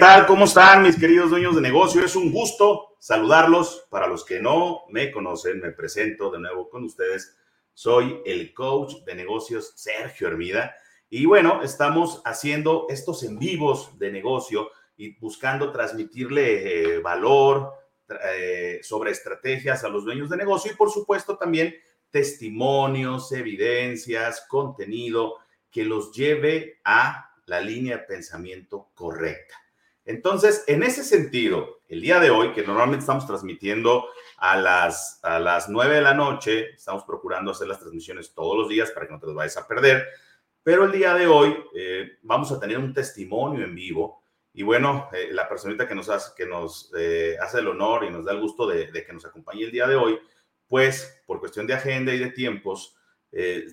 ¿Qué tal? ¿Cómo están mis queridos dueños de negocio? Es un gusto saludarlos. Para los que no me conocen, me presento de nuevo con ustedes. Soy el coach de negocios Sergio Hermida. Y bueno, estamos haciendo estos en vivos de negocio y buscando transmitirle eh, valor eh, sobre estrategias a los dueños de negocio y por supuesto también testimonios, evidencias, contenido que los lleve a la línea de pensamiento correcta. Entonces, en ese sentido, el día de hoy, que normalmente estamos transmitiendo a las, a las 9 de la noche, estamos procurando hacer las transmisiones todos los días para que no te los vayas a perder, pero el día de hoy eh, vamos a tener un testimonio en vivo y bueno, eh, la personita que nos, hace, que nos eh, hace el honor y nos da el gusto de, que nos acompañe el día de hoy, pues por cuestión de agenda y de tiempos,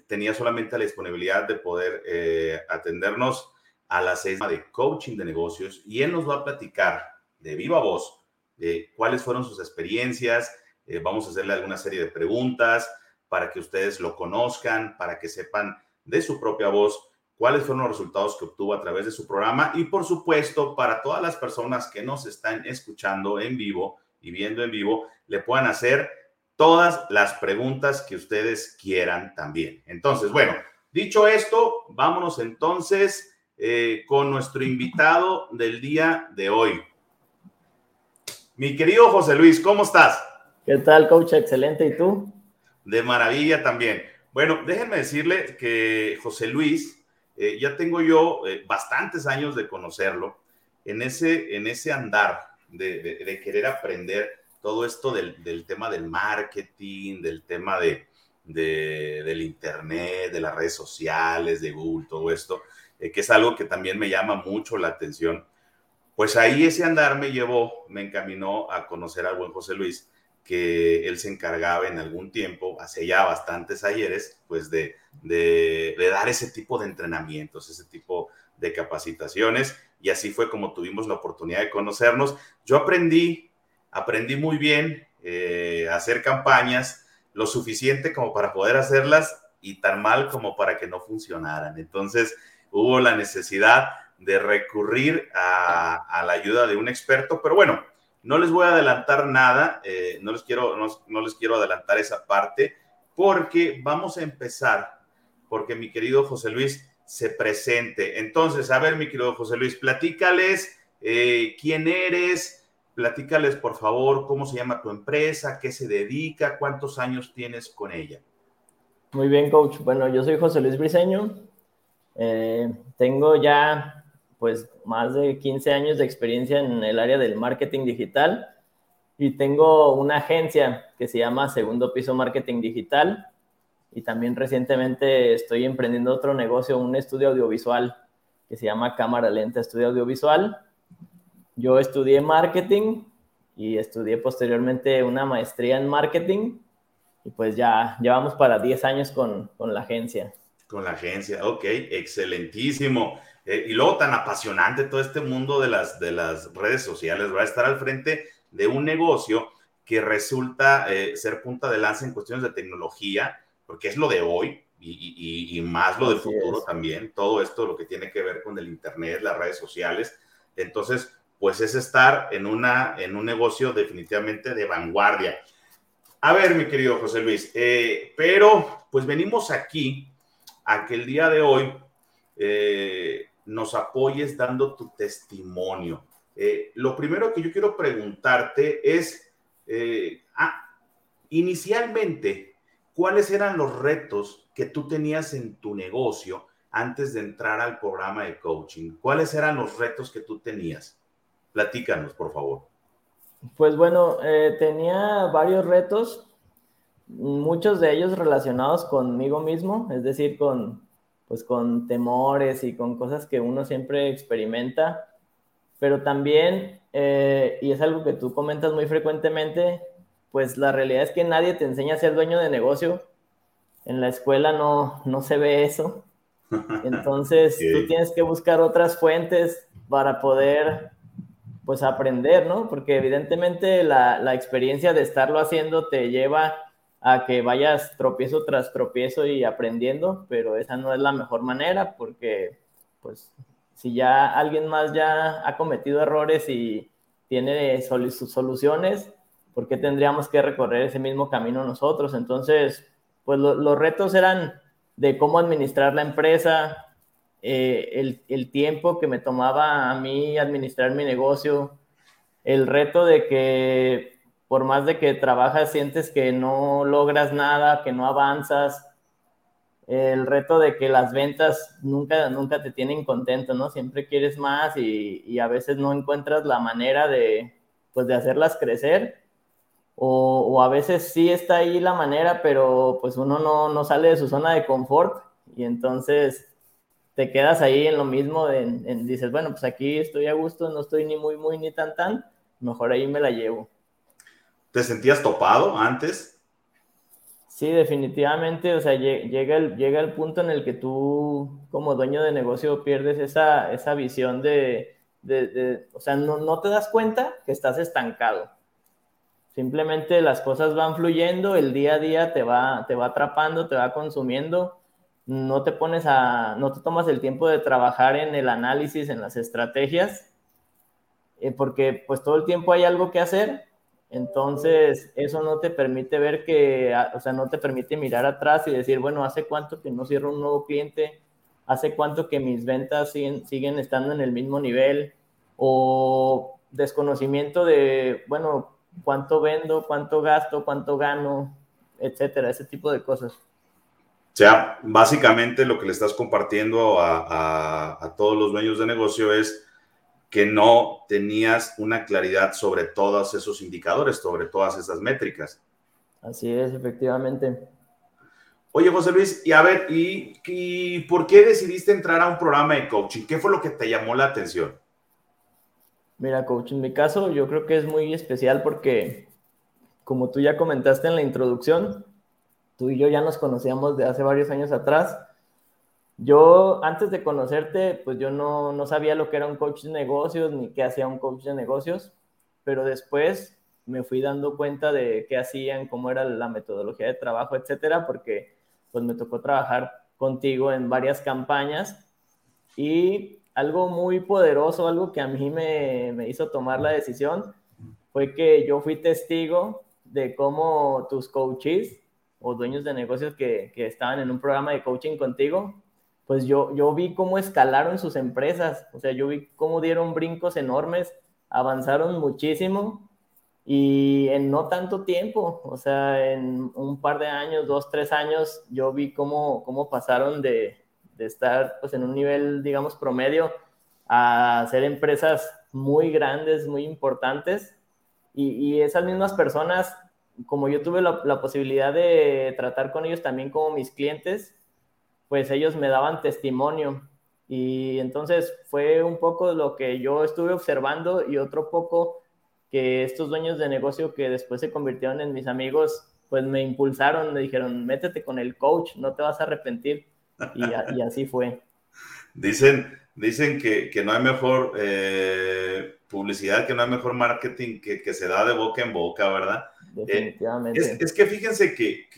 tenía solamente la disponibilidad de poder atendernos a la sesión de coaching de negocios y él nos va a platicar de viva voz de cuáles fueron sus experiencias. Eh, vamos a hacerle alguna serie de preguntas para que ustedes lo conozcan, para que sepan de su propia voz cuáles fueron los resultados que obtuvo a través de su programa y por supuesto para todas las personas que nos están escuchando en vivo y viendo en vivo, le puedan hacer todas las preguntas que ustedes quieran también. Entonces, bueno, dicho esto, vámonos entonces eh, con nuestro invitado del día de hoy. Mi querido José Luis, ¿cómo estás? ¿Qué tal, coach? Excelente. ¿Y tú? De maravilla también. Bueno, déjenme decirle que José Luis, eh, ya tengo yo eh, bastantes años de conocerlo en ese, en ese andar de, querer aprender todo esto del, tema del marketing, del tema de, del internet, de las redes sociales, de Google, todo esto. Eh, que es algo que también me llama mucho la atención. Pues ahí ese andar me llevó, me encaminó a conocer al buen José Luis, que él se encargaba en algún tiempo, hace ya bastantes ayeres, pues de, dar ese tipo de entrenamientos, ese tipo de capacitaciones. Y así fue como tuvimos la oportunidad de conocernos. Yo aprendí, aprendí muy bien eh, hacer campañas, lo suficiente como para poder hacerlas y tan mal como para que no funcionaran. Entonces, hubo la necesidad de recurrir a, la ayuda de un experto, pero bueno, no les voy a adelantar nada, eh, no, les quiero, no, les quiero adelantar esa parte, porque vamos a empezar, porque mi querido José Luis se presente. Entonces, a ver, mi querido José Luis, platícales eh, quién eres, platícales por favor cómo se llama tu empresa, qué se dedica, cuántos años tienes con ella. Muy bien, coach. Bueno, yo soy José Luis Briseño, eh, tengo ya pues más de 15 años de experiencia en el área del marketing digital y tengo una agencia que se llama Segundo Piso Marketing Digital y también recientemente estoy emprendiendo otro negocio, un estudio audiovisual que se llama Cámara Lenta Estudio Audiovisual. Yo estudié marketing y estudié posteriormente una maestría en marketing y pues ya llevamos para 10 años con, con la agencia. Con la agencia, ok, excelentísimo. Eh, y luego tan apasionante todo este mundo de las, de las redes sociales, va a estar al frente de un negocio que resulta eh, ser punta de lanza en cuestiones de tecnología, porque es lo de hoy y, y, más lo del futuro también, todo esto lo que tiene que ver con el Internet, las redes sociales. Entonces, pues es estar en, una, en un negocio definitivamente de vanguardia. A ver, mi querido José Luis, eh, pero pues venimos aquí a que el día de hoy eh, nos apoyes dando tu testimonio. Eh, lo primero que yo quiero preguntarte es, eh, ah, inicialmente, ¿cuáles eran los retos que tú tenías en tu negocio antes de entrar al programa de coaching? ¿Cuáles eran los retos que tú tenías? Platícanos, por favor. Pues bueno, tenía varios retos muchos de ellos relacionados conmigo mismo, es decir, con, pues, con temores y con cosas que uno siempre experimenta, pero también, eh, y es algo que tú comentas muy frecuentemente, pues la realidad es que nadie te enseña a ser dueño de negocio. En la escuela no, no se ve eso. Entonces, tú tienes que buscar otras fuentes para poder pues aprender, ¿no? Porque evidentemente la, la experiencia de estarlo haciendo te lleva a que vayas tropiezo tras tropiezo y aprendiendo, pero esa no es la mejor manera porque pues si ya alguien más ya ha cometido errores y tiene sus soluciones, ¿por qué tendríamos que recorrer ese mismo camino nosotros? Entonces, pues los retos eran de cómo administrar la empresa, eh, el, el, tiempo que me tomaba a mí administrar mi negocio, el reto de que por más de que trabajas sientes que no logras nada, que no avanzas, el reto de que las ventas nunca, nunca te tienen contento, ¿no? Siempre quieres más y, a veces no encuentras la manera de, pues, de hacerlas crecer. O, a veces sí está ahí la manera, pero pues uno no, no sale de su zona de confort y entonces te quedas ahí en lo mismo, dices, bueno, pues aquí estoy a gusto, no estoy ni muy, muy, ni tan, tan, mejor ahí me la llevo. ¿Te sentías topado antes? Sí, definitivamente, o sea, llega el, llega el punto en el que tú como dueño de negocio pierdes esa, esa visión de, o sea, no, no te das cuenta que estás estancado. Simplemente las cosas van fluyendo, el día a día te va, te va atrapando, te va consumiendo no te pones a, no te tomas el tiempo de trabajar en el análisis, en las estrategias, eh, porque pues todo el tiempo hay algo que hacer, entonces eso no te permite ver que, o sea, no te permite mirar atrás y decir, bueno, ¿hace cuánto que no cierro un nuevo cliente? ¿Hace cuánto que mis ventas siguen, siguen estando en el mismo nivel? O desconocimiento de, bueno, cuánto vendo, cuánto gasto, cuánto gano, etcétera, ese tipo de cosas. O sea, básicamente lo que le estás compartiendo a, todos los dueños de negocio es que no tenías una claridad sobre todos esos indicadores, sobre todas esas métricas. Así es, efectivamente. Oye, José Luis, y a ver, ¿y, ¿y, por qué decidiste entrar a un programa de coaching? ¿Qué fue lo que te llamó la atención? Mira, coach, en mi caso yo creo que es muy especial porque, como tú ya comentaste en la introducción, tú y yo ya nos conocíamos de hace varios años atrás. Yo, antes de conocerte, pues yo no, no sabía lo que era un coach de negocios ni qué hacía un coach de negocios, pero después me fui dando cuenta de qué hacían, cómo era la metodología de trabajo, etcétera, porque pues me tocó trabajar contigo en varias campañas y algo muy poderoso, algo que a mí me, me hizo tomar la decisión, fue que yo fui testigo de cómo tus coaches o dueños de negocios que, que, estaban en un programa de coaching contigo, pues yo, yo vi cómo escalaron sus empresas, o sea, yo vi cómo dieron brincos enormes, avanzaron muchísimo y en no tanto tiempo, o sea, en un par de años, dos, tres años, yo vi cómo, cómo pasaron de, de estar pues en un nivel, digamos, promedio a ser empresas muy grandes, muy importantes. Y, y esas mismas personas como yo tuve la, posibilidad de tratar con ellos también como mis clientes, pues ellos me daban testimonio. Y entonces fue un poco lo que yo estuve observando y otro poco que estos dueños de negocio que después se convirtieron en mis amigos, pues me impulsaron, me dijeron, métete con el coach, no te vas a arrepentir. Y, así fue. Dicen, dicen que, no hay mejor eh, publicidad, que no hay mejor marketing que, que se da de boca en boca, ¿verdad? Definitivamente. es, que fíjense que,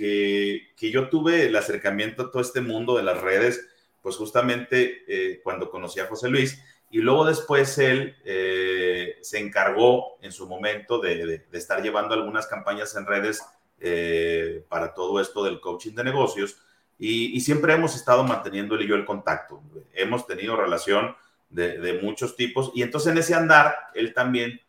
que, yo tuve el acercamiento a todo este mundo de las redes, pues justamente eh, cuando conocí a José Luis, y luego después él eh, se encargó en su momento de, de, estar llevando algunas campañas en redes eh, para todo esto del coaching de negocios, y, y, siempre hemos estado manteniendo él y yo el contacto. Hemos tenido relación de, de muchos tipos, y entonces en ese andar él también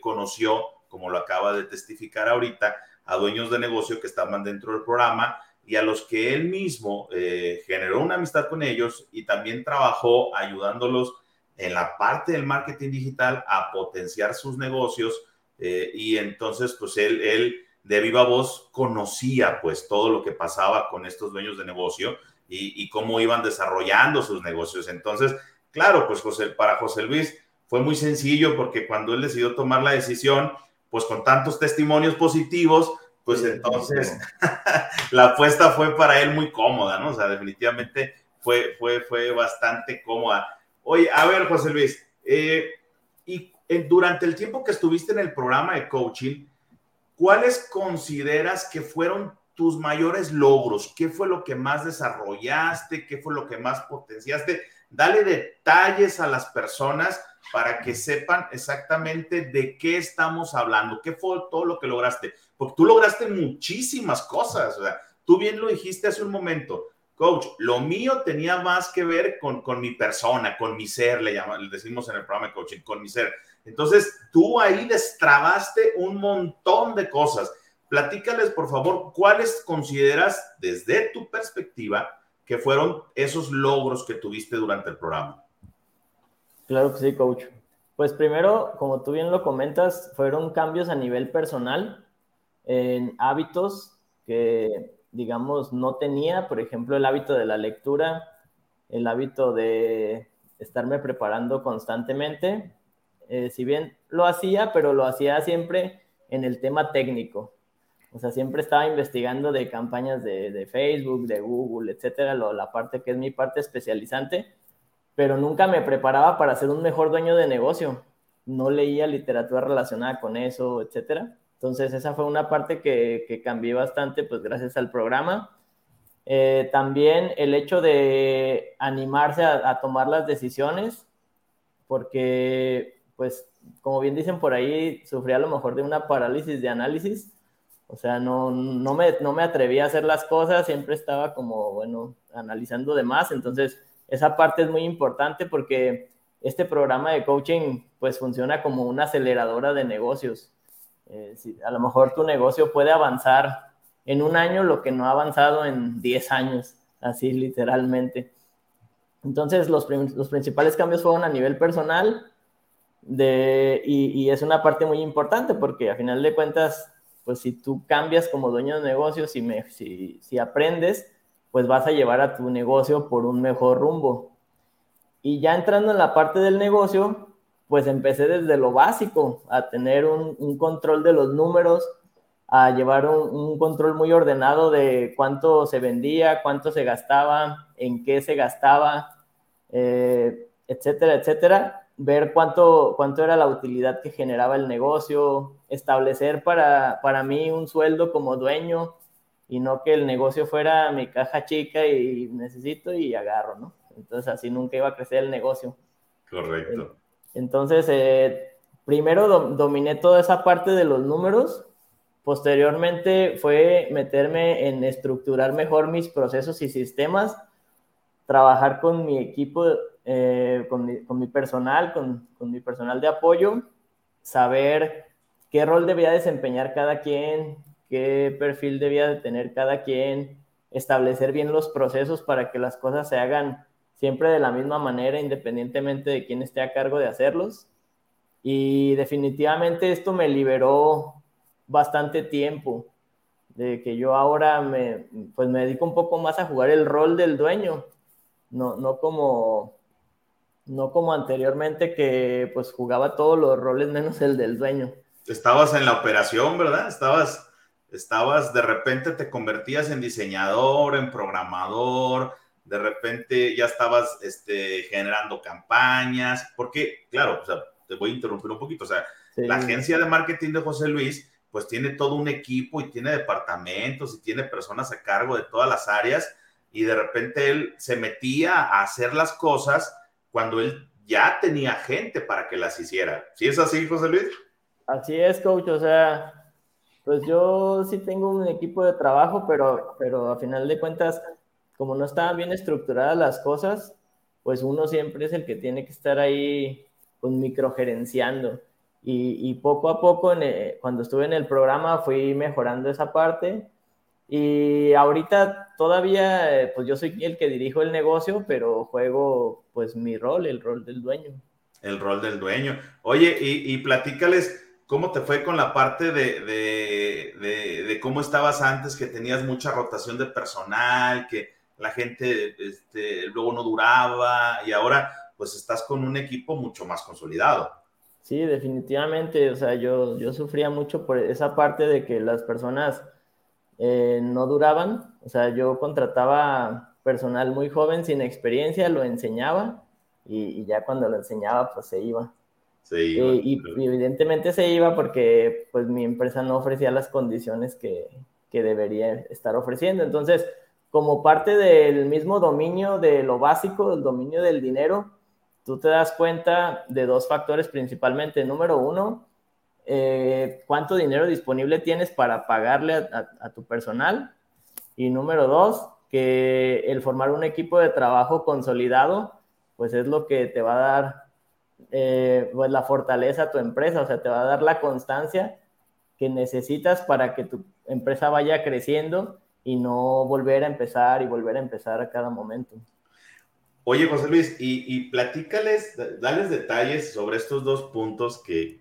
conoció como lo acaba de testificar ahorita, a dueños de negocio que estaban dentro del programa y a los que él mismo eh, generó una amistad con ellos y también trabajó ayudándolos en la parte del marketing digital a potenciar sus negocios eh, y entonces pues él, él de viva voz conocía pues todo lo que pasaba con estos dueños de negocio y, y cómo iban desarrollando sus negocios. Entonces, claro, pues José, para José Luis fue muy sencillo porque cuando él decidió tomar la decisión, pues con tantos testimonios positivos, pues entonces la apuesta fue para él muy cómoda, ¿no? O sea, definitivamente fue, fue, fue bastante cómoda. Oye, a ver, José Luis, eh, y durante el tiempo que estuviste en el programa de coaching, ¿cuáles consideras que fueron tus mayores logros? ¿Qué fue lo que más desarrollaste? ¿Qué fue lo que más potenciaste? Dale detalles a las personas para que sepan exactamente de qué estamos hablando, qué fue todo lo que lograste, porque tú lograste muchísimas cosas, tú bien lo dijiste hace un momento, coach, lo mío tenía más que ver con, con mi persona, con mi ser, le, llama, le decimos en el programa de coaching, con mi ser. Entonces, tú ahí destrabaste un montón de cosas. Platícales, por favor, cuáles consideras desde tu perspectiva que fueron esos logros que tuviste durante el programa. Claro que sí, coach. Pues primero, como tú bien lo comentas, fueron cambios a nivel personal en hábitos que, digamos, no tenía. Por ejemplo, el hábito de la lectura, el hábito de estarme preparando constantemente. Eh, si bien lo hacía, pero lo hacía siempre en el tema técnico. O sea, siempre estaba investigando de campañas de, de Facebook, de Google, etcétera, lo, la parte que es mi parte especializante pero nunca me preparaba para ser un mejor dueño de negocio. No leía literatura relacionada con eso, etcétera. Entonces, esa fue una parte que, que cambié bastante, pues gracias al programa. Eh, también el hecho de animarse a, a, tomar las decisiones, porque, pues, como bien dicen por ahí, sufrí a lo mejor de una parálisis de análisis. O sea, no, no, me, no me atrevía a hacer las cosas, siempre estaba como, bueno, analizando de más. Entonces, esa parte es muy importante porque este programa de coaching pues funciona como una aceleradora de negocios. Eh, si a lo mejor tu negocio puede avanzar en un año lo que no ha avanzado en 10 años, así literalmente. Entonces los, los principales cambios fueron a nivel personal de, y, y, es una parte muy importante porque a final de cuentas, pues si tú cambias como dueño de negocios, si, me, si, si aprendes, pues vas a llevar a tu negocio por un mejor rumbo. Y ya entrando en la parte del negocio, pues empecé desde lo básico, a tener un, control de los números, a llevar un, un, control muy ordenado de cuánto se vendía, cuánto se gastaba, en qué se gastaba, eh, etcétera, etcétera. Ver cuánto, cuánto era la utilidad que generaba el negocio, establecer para, para mí un sueldo como dueño, y no que el negocio fuera mi caja chica y necesito y agarro, ¿no? Entonces así nunca iba a crecer el negocio. Correcto. Entonces, eh, primero do dominé toda esa parte de los números, posteriormente fue meterme en estructurar mejor mis procesos y sistemas, trabajar con mi equipo, eh, con, mi, con, mi, personal, con, con mi personal de apoyo, saber qué rol debía desempeñar cada quien, qué perfil debía de tener cada quien, establecer bien los procesos para que las cosas se hagan siempre de la misma manera, independientemente de quién esté a cargo de hacerlos. Y definitivamente esto me liberó bastante tiempo, de que yo ahora me, pues me dedico un poco más a jugar el rol del dueño, no, no como no como anteriormente que pues jugaba todos los roles menos el del dueño. Estabas en la operación, ¿verdad? Estabas estabas, de repente te convertías en diseñador, en programador, de repente ya estabas este, generando campañas, porque, claro, o sea, te voy a interrumpir un poquito, o sea, sí. la agencia de marketing de José Luis, pues tiene todo un equipo y tiene departamentos y tiene personas a cargo de todas las áreas y de repente él se metía a hacer las cosas cuando él ya tenía gente para que las hiciera. ¿Sí es así, José Luis? Así es, coach, o sea, pues yo sí tengo un equipo de trabajo, pero, pero a final de cuentas, como no estaban bien estructuradas las cosas, pues uno siempre es el que tiene que estar ahí pues, microgerenciando. Y, y poco a poco, el, eh, cuando estuve en el programa, fui mejorando esa parte. Y ahorita todavía, eh, pues yo soy el que dirijo el negocio, pero juego pues mi rol, el rol del dueño. El rol del dueño. Oye, y, y platícales, ¿Cómo te fue con la parte de, de, de, de, cómo estabas antes, que tenías mucha rotación de personal, que la gente este, luego no duraba y ahora pues estás con un equipo mucho más consolidado? Sí, definitivamente. O sea, yo, yo sufría mucho por esa parte de que las personas eh, no duraban. O sea, yo contrataba personal muy joven sin experiencia, lo enseñaba y, y ya cuando lo enseñaba pues se iba. Se iba, y, y, y, evidentemente se iba porque pues mi empresa no ofrecía las condiciones que, que, debería estar ofreciendo. Entonces, como parte del mismo dominio de lo básico, del dominio del dinero, tú te das cuenta de dos factores principalmente. Número uno, eh, cuánto dinero disponible tienes para pagarle a, tu personal. Y número dos, que el formar un equipo de trabajo consolidado, pues es lo que te va a dar eh, pues la fortaleza a tu empresa, o sea, te va a dar la constancia que necesitas para que tu empresa vaya creciendo y no volver a empezar y volver a empezar a cada momento. Oye, José Luis, y, platícales, dales detalles sobre estos dos puntos que,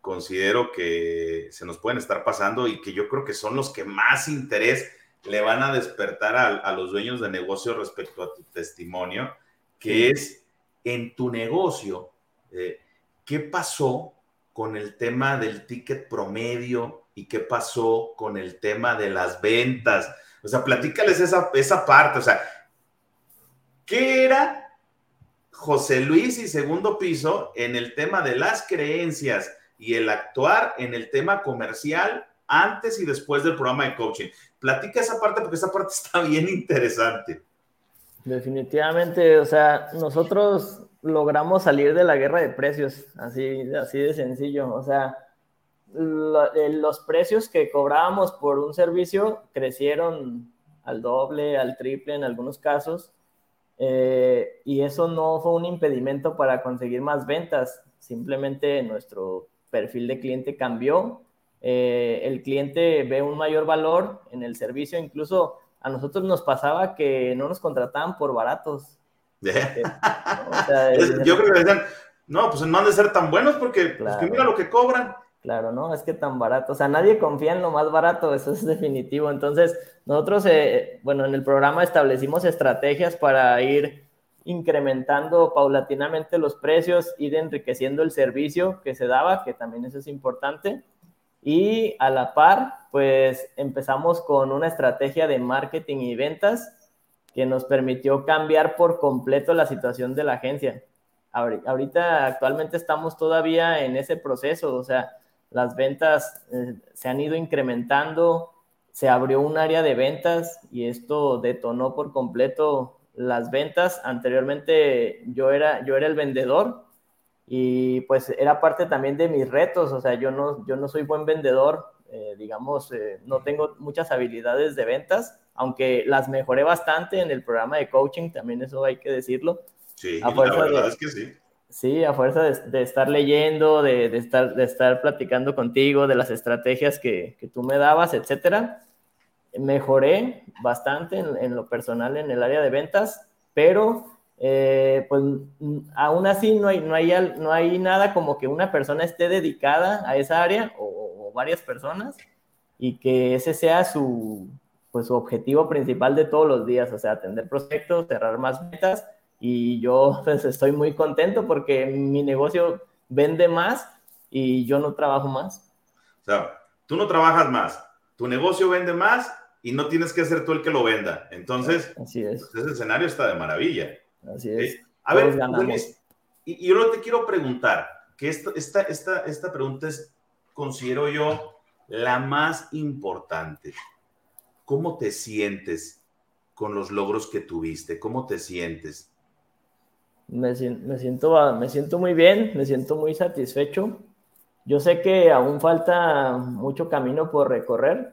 considero que se nos pueden estar pasando y que yo creo que son los que más interés le van a despertar a, los dueños de negocio respecto a tu testimonio, que es en tu negocio, eh, ¿qué pasó con el tema del ticket promedio y qué pasó con el tema de las ventas? O sea, platícales esa, esa parte, o sea, ¿Qué era José Luis y segundo piso en el tema de las creencias y el actuar en el tema comercial antes y después del programa de coaching? Platica esa parte porque esa parte está bien interesante. Definitivamente, o sea, nosotros logramos salir de la guerra de precios, así, así de sencillo. O sea, eh, los precios que cobrábamos por un servicio crecieron al doble, al triple en algunos casos. Eh, y eso no fue un impedimento para conseguir más ventas, simplemente nuestro perfil de cliente cambió, eh, el cliente ve un mayor valor en el servicio, incluso a nosotros nos pasaba que no nos contrataban por baratos. Yo creo que decían, no, pues no han de ser tan buenos porque pues, mira lo que cobran. Claro, ¿no? Es que tan barato. O sea, nadie confía en lo más barato, eso es definitivo. Entonces, nosotros, eh, bueno, en el programa establecimos estrategias para ir incrementando paulatinamente los precios, ir enriqueciendo el servicio que se daba, que también eso es importante. Y a la par, pues empezamos con una estrategia de marketing y ventas que nos permitió cambiar por completo la situación de la agencia. Ahorita, actualmente estamos todavía en ese proceso, o sea, las ventas eh, se han ido incrementando, se abrió un área de ventas y esto detonó por completo las ventas. Anteriormente yo era, yo era el vendedor y pues era parte también de mis retos, o sea, yo no, yo no soy buen vendedor, eh, digamos, eh, no tengo muchas habilidades de ventas, aunque las mejoré bastante en el programa de coaching, también eso hay que decirlo. Sí, la verdad es que sí Sí, a fuerza de, estar leyendo, de, estar, de estar platicando contigo, de las estrategias que, tú me dabas, etcétera, mejoré bastante en, lo personal en el área de ventas, pero eh, pues aún así no hay, no, hay, no hay nada como que una persona esté dedicada a esa área o, varias personas y que ese sea su, pues, su objetivo principal de todos los días, o sea, atender proyectos, cerrar más metas y yo pues, estoy muy contento porque mi negocio vende más y yo no trabajo más. O sea, tú no trabajas más, tu negocio vende más y no tienes que ser tú el que lo venda. Entonces, Así es. Pues, ese escenario está de maravilla. Así es. A ver, y, y, yo te quiero preguntar, que esta, esta, esta, esta pregunta es, considero yo, la más importante. ¿Cómo te sientes con los logros que tuviste? ¿Cómo te sientes? Me, siento, me siento muy bien, me siento muy satisfecho. Yo sé que aún falta mucho camino por recorrer,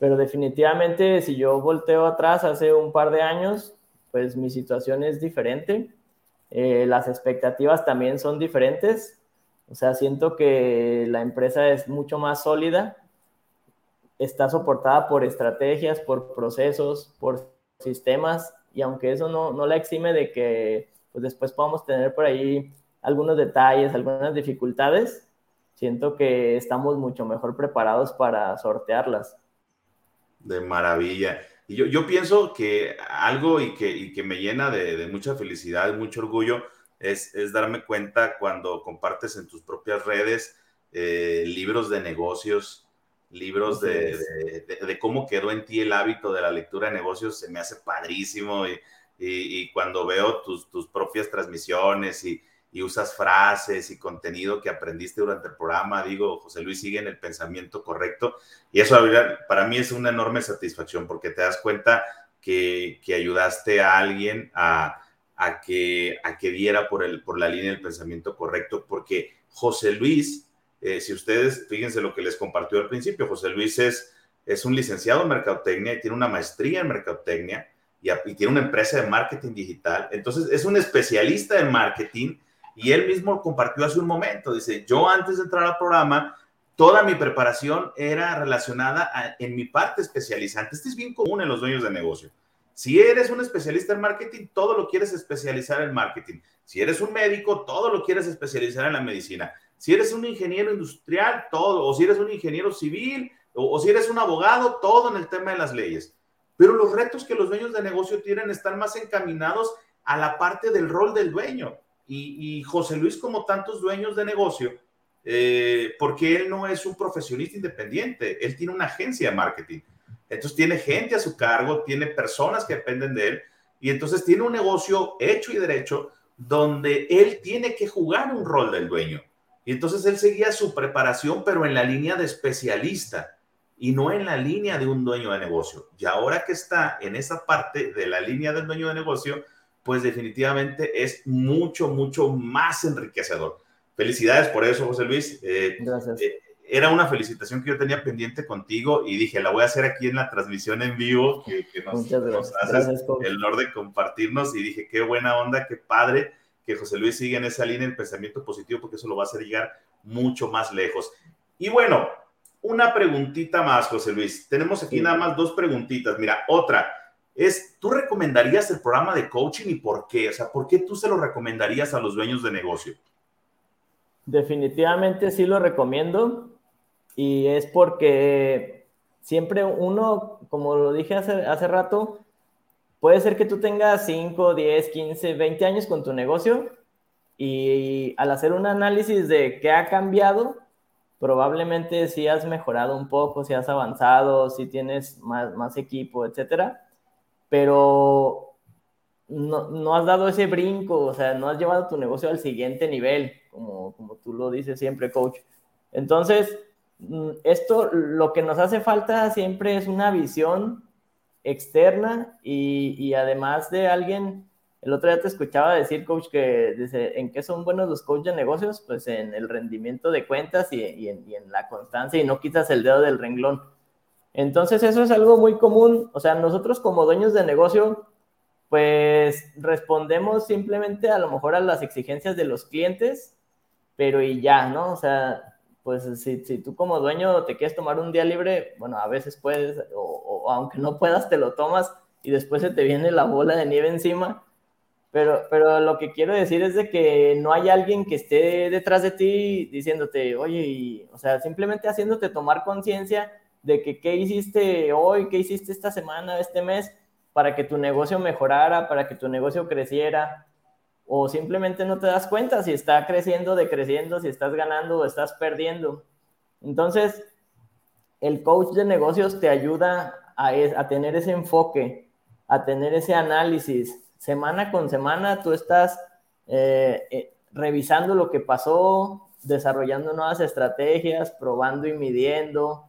pero definitivamente si yo volteo atrás hace un par de años, pues mi situación es diferente. Eh, las expectativas también son diferentes. O sea, siento que la empresa es mucho más sólida, está soportada por estrategias, por procesos, por sistemas, y aunque eso no, no la exime de que pues después podamos tener por ahí algunos detalles, algunas dificultades, siento que estamos mucho mejor preparados para sortearlas. De maravilla. Y yo, yo pienso que algo y que, y que me llena de, de, mucha felicidad, mucho orgullo, es, es, darme cuenta cuando compartes en tus propias redes eh, libros de negocios, libros de, de, de, cómo quedó en ti el hábito de la lectura de negocios, se me hace padrísimo. Y, y, cuando veo tus, tus propias transmisiones y, y, usas frases y contenido que aprendiste durante el programa, digo, José Luis sigue en el pensamiento correcto y eso para mí es una enorme satisfacción porque te das cuenta que, ayudaste a alguien a, que, a que diera por, el, por la línea del pensamiento correcto, porque José Luis, eh, si ustedes, fíjense lo que les compartió al principio, José Luis es, es un licenciado en mercadotecnia y tiene una maestría en mercadotecnia y, y tiene una empresa de marketing digital. Entonces, es un especialista en marketing y él mismo compartió hace un momento, dice, yo antes de entrar al programa, toda mi preparación era relacionada en mi parte especializante. Este es bien común en los dueños de negocio. Si eres un especialista en marketing, todo lo quieres especializar en marketing. Si eres un médico, todo lo quieres especializar en la medicina. Si eres un ingeniero industrial, todo. O si eres un ingeniero civil, o, o si eres un abogado, todo en el tema de las leyes. Pero los retos que los dueños de negocio tienen están más encaminados a la parte del rol del dueño. Y, José Luis, como tantos dueños de negocio, eh, porque él no es un profesionista independiente, él tiene una agencia de marketing. Entonces tiene gente a su cargo, tiene personas que dependen de él y entonces tiene un negocio hecho y derecho donde él tiene que jugar un rol del dueño. Y entonces él seguía su preparación, pero en la línea de especialista y no en la línea de un dueño de negocio. Y ahora que está en esa parte de la línea del dueño de negocio, pues definitivamente es mucho, mucho más enriquecedor. Felicidades por eso, José Luis. Eh, Gracias. Eh, era una felicitación que yo tenía pendiente contigo y dije, la voy a hacer aquí en la transmisión en vivo, que, nos, haces el honor de compartirnos y dije, qué buena onda, qué padre que José Luis siga en esa línea de pensamiento positivo porque eso lo va a hacer llegar mucho más lejos. Y bueno, una preguntita más, José Luis. Tenemos aquí nada más dos preguntitas. Mira, otra es, ¿tú recomendarías el programa de coaching y por qué? O sea, ¿por qué tú se lo recomendarías a los dueños de negocio? Definitivamente sí lo recomiendo y es porque siempre uno, como lo dije hace, hace rato, puede ser que tú tengas 5, 10, 15, 20 años con tu negocio y al hacer un análisis de qué ha cambiado, probablemente sí has mejorado un poco, si has avanzado, si tienes más, más equipo, etcétera pero no, has dado ese brinco, o sea, no has llevado tu negocio al siguiente nivel, como, como tú lo dices siempre, coach. Entonces, mm, esto lo que nos hace falta siempre es una visión externa y, además de alguien, el otro día te escuchaba decir, coach, que dice, ¿en qué son buenos los coaches de negocios? Pues en el rendimiento de cuentas y, en, y en la constancia y no quitas el dedo del renglón. Entonces eso es algo muy común, o sea, nosotros como dueños de negocio, pues respondemos simplemente a lo mejor a las exigencias de los clientes, pero y ya, ¿no? O sea, pues si, tú como dueño te quieres tomar un día libre, bueno, a veces puedes, o, aunque no puedas, te lo tomas y después se te viene la bola de nieve encima. Pero, pero lo que quiero decir es de que no hay alguien que esté detrás de ti diciéndote, oye, o sea, simplemente haciéndote tomar conciencia de que qué hiciste hoy, qué hiciste esta semana, este mes, para que tu negocio mejorara, para que tu negocio creciera, o simplemente no te das cuenta si está creciendo, decreciendo, si estás ganando o estás perdiendo. Entonces, el coach de negocios te ayuda a, tener ese enfoque, a tener ese análisis. Semana con semana tú estás eh, eh, revisando lo que pasó, desarrollando nuevas estrategias, probando y midiendo,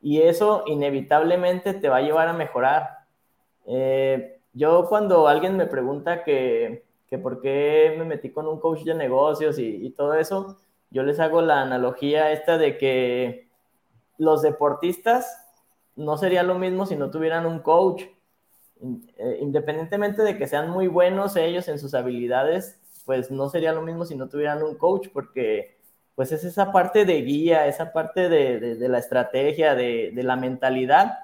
y eso inevitablemente te va a llevar a mejorar. Eh, yo cuando alguien me pregunta que, que, por qué me metí con un coach de negocios y, todo eso, yo les hago la analogía esta de que los deportistas no sería lo mismo si no tuvieran un coach. Eh, independientemente de que sean muy buenos ellos en sus habilidades, pues no sería lo mismo si no tuvieran un coach, porque pues es esa parte de guía, esa parte de, la estrategia, de, la mentalidad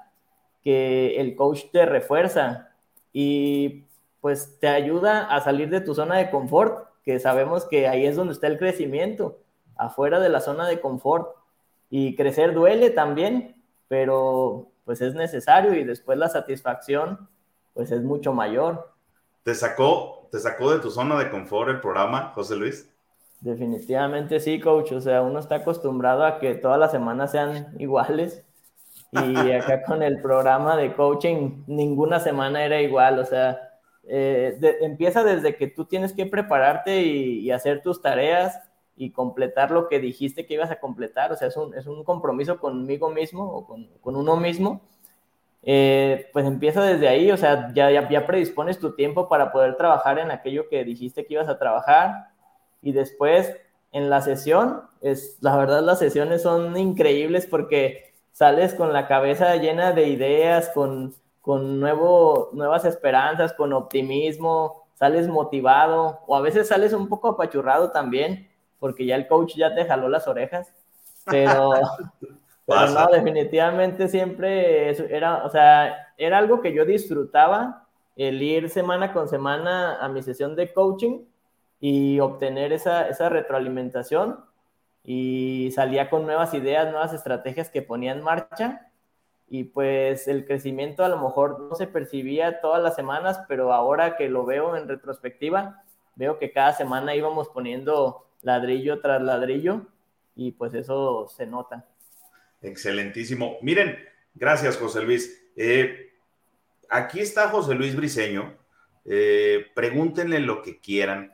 que el coach te refuerza y pues te ayuda a salir de tu zona de confort, que sabemos que ahí es donde está el crecimiento, afuera de la zona de confort. Y crecer duele también, pero pues es necesario y después la satisfacción pues es mucho mayor. ¿Te sacó, te sacó de tu zona de confort el programa, José Luis? Definitivamente sí, coach. O sea, uno está acostumbrado a que todas las semanas sean iguales. Y acá con el programa de coaching, ninguna semana era igual. O sea, eh, empieza desde que tú tienes que prepararte y, hacer tus tareas y completar lo que dijiste que ibas a completar. O sea, es un, es un compromiso conmigo mismo o con, con, uno mismo. eh, pues empieza desde ahí, o sea, ya, ya, predispones tu tiempo para poder trabajar en aquello que dijiste que ibas a trabajar y después en la sesión, es, la verdad las sesiones son increíbles porque sales con la cabeza llena de ideas, con, con nuevo, nuevas esperanzas, con optimismo, sales motivado o a veces sales un poco apachurrado también porque ya el coach ya te jaló las orejas, pero... Pero no, definitivamente siempre era, o sea, era algo que yo disfrutaba, el ir semana con semana a mi sesión de coaching y obtener esa, esa retroalimentación y salía con nuevas ideas, nuevas estrategias que ponía en marcha y pues el crecimiento a lo mejor no se percibía todas las semanas, pero ahora que lo veo en retrospectiva, veo que cada semana íbamos poniendo ladrillo tras ladrillo y pues eso se nota. Excelentísimo. Miren, gracias José Luis. Eh, aquí está José Luis Briseño. Eh, pregúntenle lo que quieran.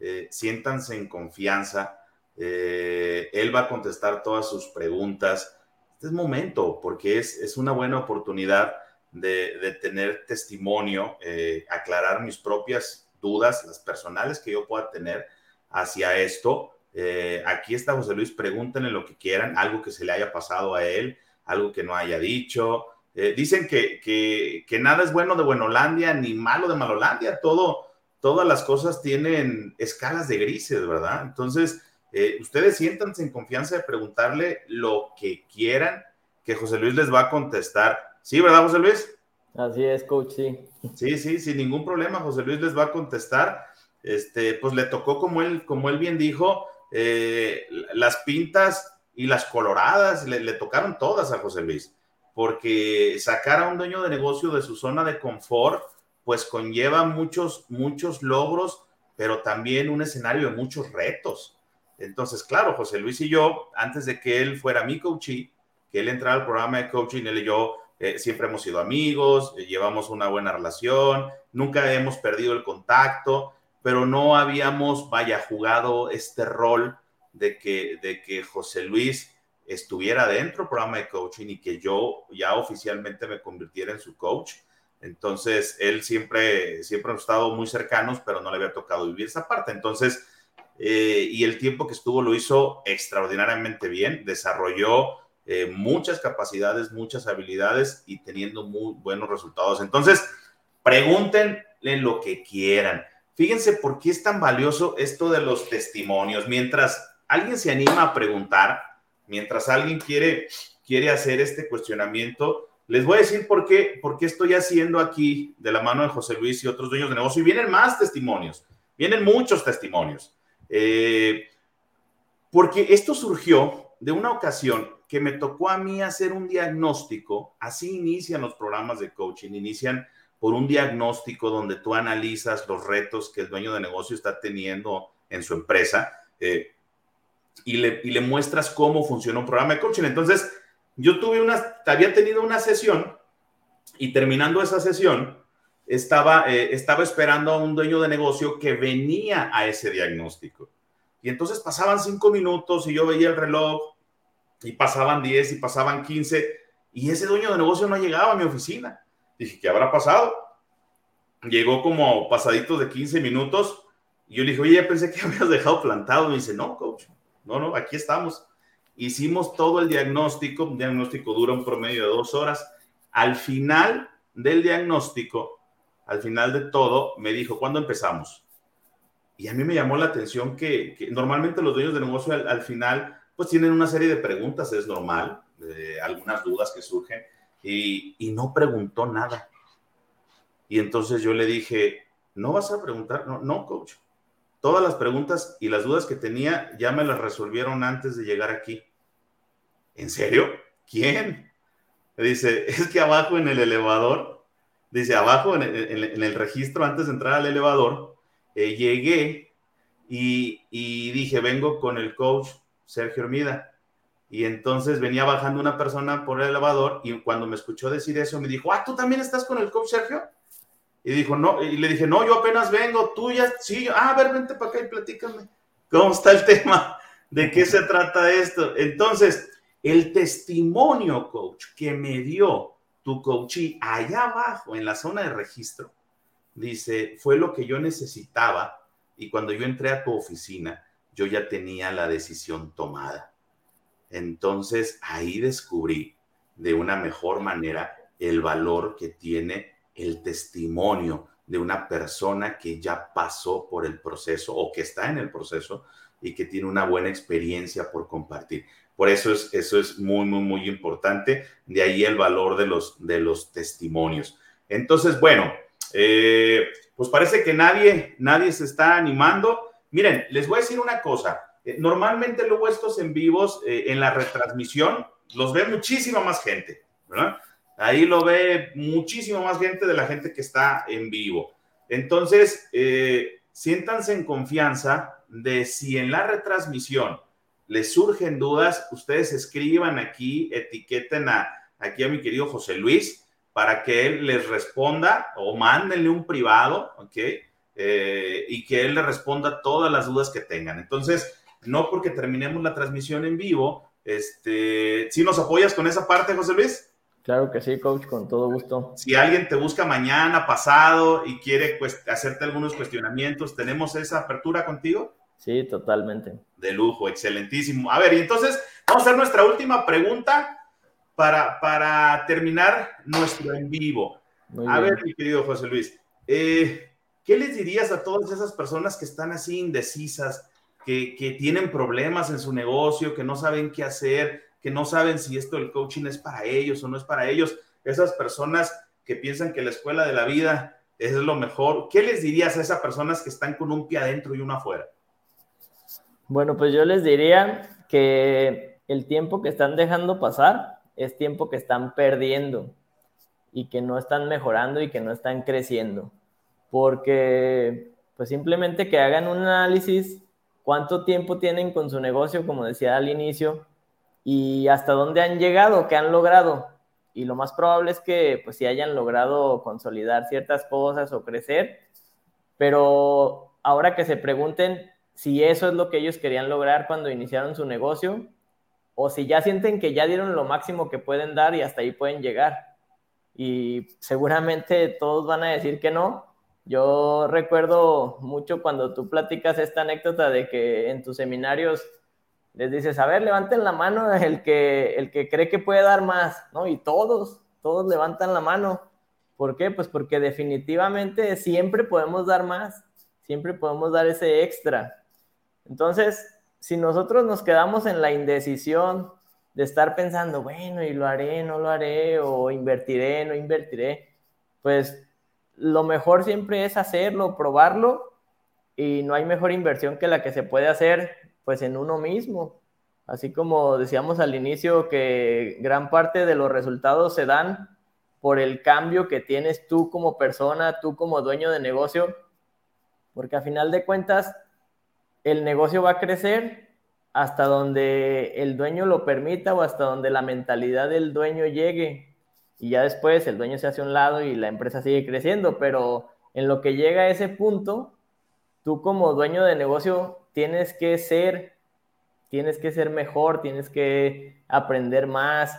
Eh, siéntanse en confianza. él va a contestar todas sus preguntas. Este es momento, porque es, es una buena oportunidad de, de tener testimonio, aclarar mis propias dudas, las personales que yo pueda tener hacia esto eh, aquí está José Luis, pregúntenle lo que quieran, algo que se le haya pasado a él, algo que no haya dicho. Eh, dicen que, que, nada es bueno de Buenolandia ni malo de Malolandia, todo, todas las cosas tienen escalas de grises, ¿verdad? Entonces, eh, ustedes siéntanse en confianza de preguntarle lo que quieran, que José Luis les va a contestar. ¿Sí, verdad, José Luis? Así es, coach, sí. Sí, sí, sin ningún problema, José Luis les va a contestar. Este, pues le tocó, como él, como él bien dijo, eh, las pintas y las coloradas le, tocaron todas a José Luis, porque sacar a un dueño de negocio de su zona de confort, pues conlleva muchos, muchos logros, pero también un escenario de muchos retos. Entonces, claro, José Luis y yo, antes de que él fuera mi coachee, que él entrara al programa de coaching, él y yo eh, siempre hemos sido amigos, eh, llevamos una buena relación, nunca hemos perdido el contacto, pero no habíamos, vaya, jugado este rol de que, de que José Luis estuviera dentro del programa de coaching y que yo ya oficialmente me convirtiera en su coach. Entonces, él siempre, siempre hemos estado muy cercanos, pero no le había tocado vivir esa parte. Entonces, eh, y el tiempo que estuvo lo hizo extraordinariamente bien, desarrolló eh, muchas capacidades, muchas habilidades y teniendo muy buenos resultados. Entonces, pregúntenle lo que quieran. Fíjense por qué es tan valioso esto de los testimonios. Mientras alguien se anima a preguntar, mientras alguien quiere, quiere hacer este cuestionamiento, les voy a decir por qué, por qué estoy haciendo aquí de la mano de José Luis y otros dueños de negocio. Y vienen más testimonios, vienen muchos testimonios. Eh, porque esto surgió de una ocasión que me tocó a mí hacer un diagnóstico. Así inician los programas de coaching, inician por un diagnóstico donde tú analizas los retos que el dueño de negocio está teniendo en su empresa eh, y, le, y, le, muestras cómo funciona un programa de coaching. Entonces, yo tuve una, había tenido una sesión y terminando esa sesión, estaba, eh, estaba esperando a un dueño de negocio que venía a ese diagnóstico. Y entonces pasaban cinco minutos y yo veía el reloj y pasaban diez y pasaban quince y ese dueño de negocio no llegaba a mi oficina. Dije, ¿qué habrá pasado? Llegó como pasaditos de 15 minutos y yo le dije, oye, pensé que habías dejado plantado. Me dice, no, coach, no, no, aquí estamos. Hicimos todo el diagnóstico, un diagnóstico dura un promedio de dos horas. Al final del diagnóstico, al final de todo, me dijo, ¿cuándo empezamos? Y a mí me llamó la atención que, normalmente los dueños de negocio al, final, pues tienen una serie de preguntas, es normal, algunas dudas que surgen y, no preguntó nada. Y entonces yo le dije, ¿no vas a preguntar? No, no, coach. Todas las preguntas y las dudas que tenía ya me las resolvieron antes de llegar aquí. ¿En serio? ¿Quién? Dice, es que abajo en el elevador, dice, abajo en el, registro antes de entrar al elevador, eh, llegué y, y dije, vengo con el coach Sergio Hermida. Y entonces venía bajando una persona por el elevador y cuando me escuchó decir eso me dijo, ah, ¿tú también estás con el coach Sergio? Y dijo, no, y le dije, no, yo apenas vengo, tú ya, sí, ah, a ver, vente para acá y platícame. ¿Cómo está el tema? ¿De qué se trata esto? Entonces, el testimonio, coach, que me dio tu coachee allá abajo, en la zona de registro, dice, fue lo que yo necesitaba y cuando yo entré a tu oficina, yo ya tenía la decisión tomada. Entonces ahí descubrí de una mejor manera el valor que tiene el testimonio de una persona que ya pasó por el proceso o que está en el proceso y que tiene una buena experiencia por compartir. Por eso es, eso es muy, muy, muy importante. De ahí el valor de los, de los testimonios. Entonces, bueno, eh, pues parece que nadie, nadie se está animando. Miren, les voy a decir una cosa. Eh, normalmente luego estos en vivos, eh, en la retransmisión, los ve muchísima más gente, ¿verdad? Ahí lo ve muchísimo más gente de la gente que está en vivo. Entonces, siéntanse en confianza de si en la retransmisión les surgen dudas, ustedes escriban aquí, etiqueten a, aquí a mi querido José Luis para que él les responda o mándenle un privado, ¿ok? Eh, y que él le responda todas las dudas que tengan. Entonces, no porque terminemos la transmisión en vivo, este, ¿sí nos apoyas con esa parte, José Luis? Claro que sí, coach, con todo gusto. Si alguien te busca mañana, pasado y quiere pues, hacerte algunos cuestionamientos, ¿tenemos esa apertura contigo? Sí, totalmente. De lujo, excelentísimo. A ver, y entonces vamos a hacer nuestra última pregunta para, para terminar nuestro en vivo. a ver, mi querido José Luis, eh, ¿qué les dirías a todas esas personas que están así indecisas, que, que tienen problemas en su negocio, que no saben qué hacer, que no saben si esto del coaching es para ellos o no es para ellos? Esas personas que piensan que la escuela de la vida es lo mejor. ¿Qué les dirías a esas personas que están con un pie adentro y uno afuera? Bueno, pues yo les diría que el tiempo que están dejando pasar es tiempo que están perdiendo y que no están mejorando y que no están creciendo. Porque pues simplemente que hagan un análisis, cuánto tiempo tienen con su negocio, como decía al inicio, y hasta dónde han llegado, qué han logrado. Y lo más probable es que pues sí hayan logrado consolidar ciertas cosas o crecer, pero ahora que se pregunten si eso es lo que ellos querían lograr cuando iniciaron su negocio o si ya sienten que ya dieron lo máximo que pueden dar y hasta ahí pueden llegar. Y seguramente todos van a decir que no. Yo recuerdo mucho cuando tú platicas esta anécdota de que en tus seminarios les dices, a ver, levanten la mano el que, el que cree que puede dar más, ¿no? Y todos, todos levantan la mano. ¿Por qué? Pues porque definitivamente siempre podemos dar más, siempre podemos dar ese extra. Entonces, si nosotros nos quedamos en la indecisión de estar pensando, bueno, y lo haré, no lo haré, o invertiré, no invertiré, pues lo mejor siempre es hacerlo, probarlo, y no hay mejor inversión que la que se puede hacer pues en uno mismo. Así como decíamos al inicio que gran parte de los resultados se dan por el cambio que tienes tú como persona, tú como dueño de negocio, porque a final de cuentas el negocio va a crecer hasta donde el dueño lo permita o hasta donde la mentalidad del dueño llegue. Y ya después el dueño se hace a un lado y la empresa sigue creciendo, pero en lo que llega a ese punto, tú como dueño de negocio tienes que ser, tienes que ser mejor, tienes que aprender más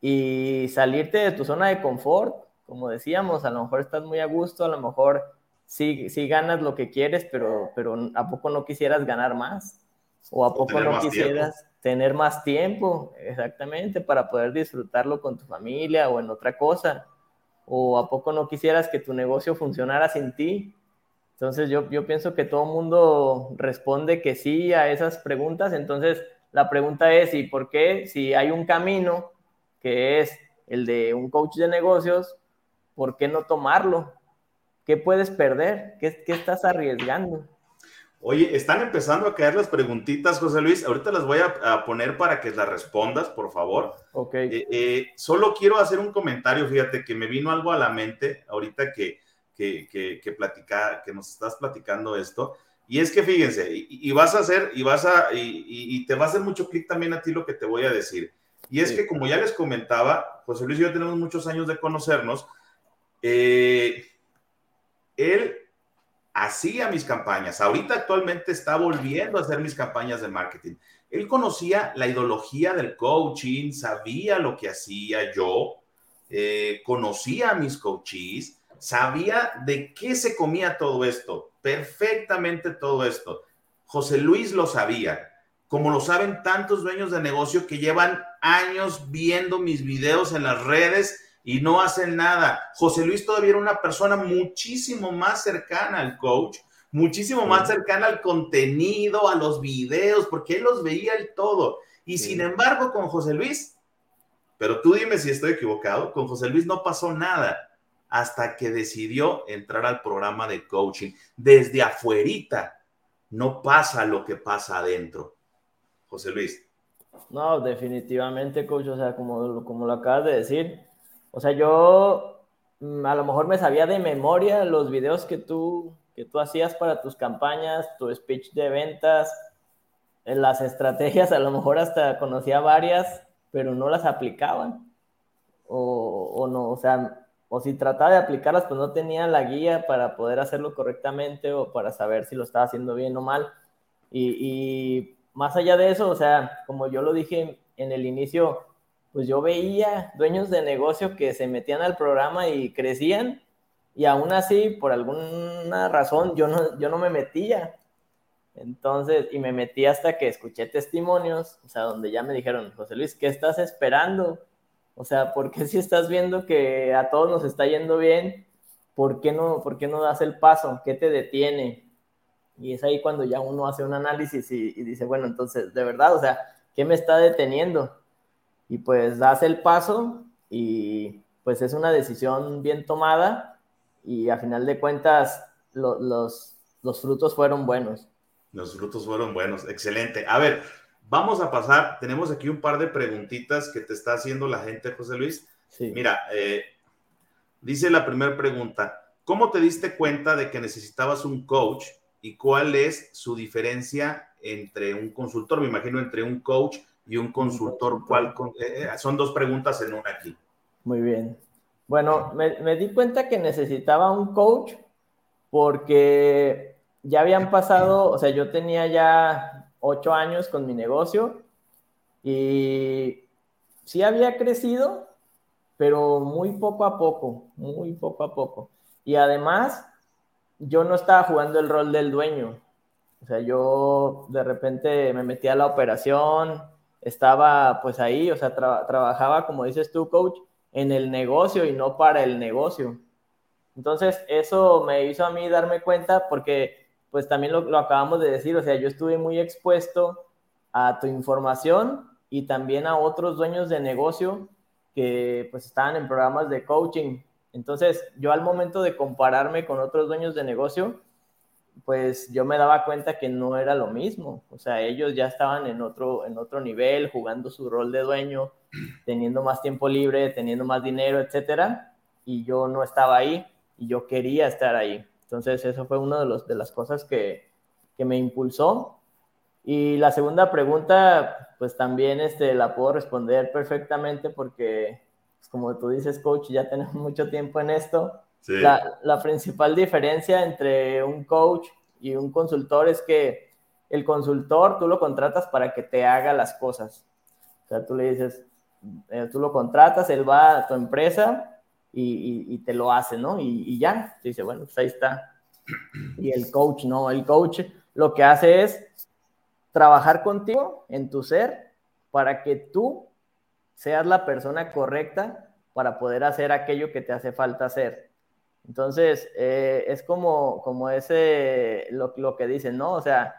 y salirte de tu zona de confort. Como decíamos, a lo mejor estás muy a gusto, a lo mejor sí, ganas lo que quieres, pero, pero ¿a poco no quisieras ganar más? ¿O a poco no quisieras tener más tiempo? Exactamente, para poder disfrutarlo con tu familia o en otra cosa. ¿O a poco no quisieras que tu negocio funcionara sin ti? Entonces yo, yo pienso que todo el mundo responde que sí a esas preguntas. Entonces la pregunta es, ¿y por qué si hay un camino que es el de un coach de negocios, ¿por qué no tomarlo? ¿Qué puedes perder? ¿Qué, estás arriesgando? Oye, están empezando a caer las preguntitas, José Luis. Ahorita las voy a, poner para que las respondas, por favor. Ok. Eh, eh, solo quiero hacer un comentario, fíjate, que me vino algo a la mente ahorita que, que, que, que nos estás platicando esto. Y es que fíjense, y, vas a hacer, y vas a, y, te va a hacer mucho clic también a ti lo que te voy a decir. Y es que, como ya les comentaba, José Luis y yo tenemos muchos años de conocernos. Eh, él hacía mis campañas. Ahorita actualmente está volviendo a hacer mis campañas de marketing. Él conocía la ideología del coaching, sabía lo que hacía yo. eh, conocía a mis coaches, sabía de qué se comía todo esto, perfectamente todo esto. José Luis lo sabía, como lo saben tantos dueños de negocio que llevan años viendo mis videos en las redes y no hacen nada. José Luis todavía era una persona muchísimo más cercana al coach, muchísimo más cercana al contenido, a los videos, porque él los veía el todo. Y sin embargo, con José Luis, pero tú dime si estoy equivocado, con José Luis no pasó nada hasta que decidió entrar al programa de coaching. Desde afuerita no pasa lo que pasa adentro. José Luis. No, definitivamente, coach, o sea, como, como lo acabas de decir, o sea, yo mm, a lo mejor me sabía de memoria los videos que tú, que tú hacías para tus campañas, tu speech de ventas, en las estrategias, a lo mejor hasta conocía varias, pero no las aplicaban. O, o no, o sea, o si trataba de aplicarlas, pues no tenía la guía para poder hacerlo correctamente o para saber si lo estaba haciendo bien o mal. Y, más allá de eso, o sea, como yo lo dije en el inicio, pues yo veía dueños de negocio que se metían al programa y crecían y aún así, por alguna razón, yo no, yo no me metía. Entonces, y me metí hasta que escuché testimonios, o sea, donde ya me dijeron, José Luis, ¿qué estás esperando? O sea, ¿por qué si estás viendo que a todos nos está yendo bien, ¿por qué no, por qué no das el paso? ¿Qué te detiene? Y es ahí cuando ya uno hace un análisis y, dice, bueno, entonces, de verdad, o sea, ¿qué me está deteniendo? y pues das el paso y pues es una decisión bien tomada y a final de cuentas los, los frutos fueron buenos. Los frutos fueron buenos, excelente. A ver, vamos a pasar, tenemos aquí un par de preguntitas que te está haciendo la gente, José Luis. Sí. Mira, eh, dice la primera pregunta, ¿cómo te diste cuenta de que necesitabas un coach y cuál es su diferencia entre un consultor? Me imagino entre un coach y un consultor. ¿Cuál, eh, eh, son dos preguntas en una aquí. Muy bien. Bueno, me, me, di cuenta que necesitaba un coach porque ya habían pasado, o sea, yo tenía ya ocho años con mi negocio y sí había crecido, pero muy poco a poco, muy poco a poco. Y además, yo no estaba jugando el rol del dueño. O sea, yo de repente me metí a la operación, estaba pues ahí, o sea, trabajaba, como dices tú, coach, en el negocio y no para el negocio. Entonces, eso me hizo a mí darme cuenta porque, pues también lo, acabamos de decir, o sea, yo estuve muy expuesto a tu información y también a otros dueños de negocio que pues estaban en programas de coaching. Entonces, yo al momento de compararme con otros dueños de negocio, pues yo me daba cuenta que no era lo mismo. O sea, ellos ya estaban en otro, en otro nivel, jugando su rol de dueño, teniendo más tiempo libre, teniendo más dinero, etcétera. Y yo no estaba ahí y yo quería estar ahí. Entonces, eso fue una de, los, de las cosas que, que me impulsó. Y la segunda pregunta, pues también este, la puedo responder perfectamente porque, pues, como tú dices, coach, ya tenemos mucho tiempo en esto la, principal diferencia entre un coach y un consultor es que el consultor tú lo contratas para que te haga las cosas. O sea, tú le dices, eh, tú lo contratas, él va a tu empresa y, te lo hace, ¿no? Y, ya, dice, bueno, pues ahí está. Y el coach, no, el coach lo que hace es trabajar contigo en tu ser para que tú seas la persona correcta para poder hacer aquello que te hace falta hacer. Entonces, eh, es como, como ese, lo, lo, que dicen, ¿no? O sea,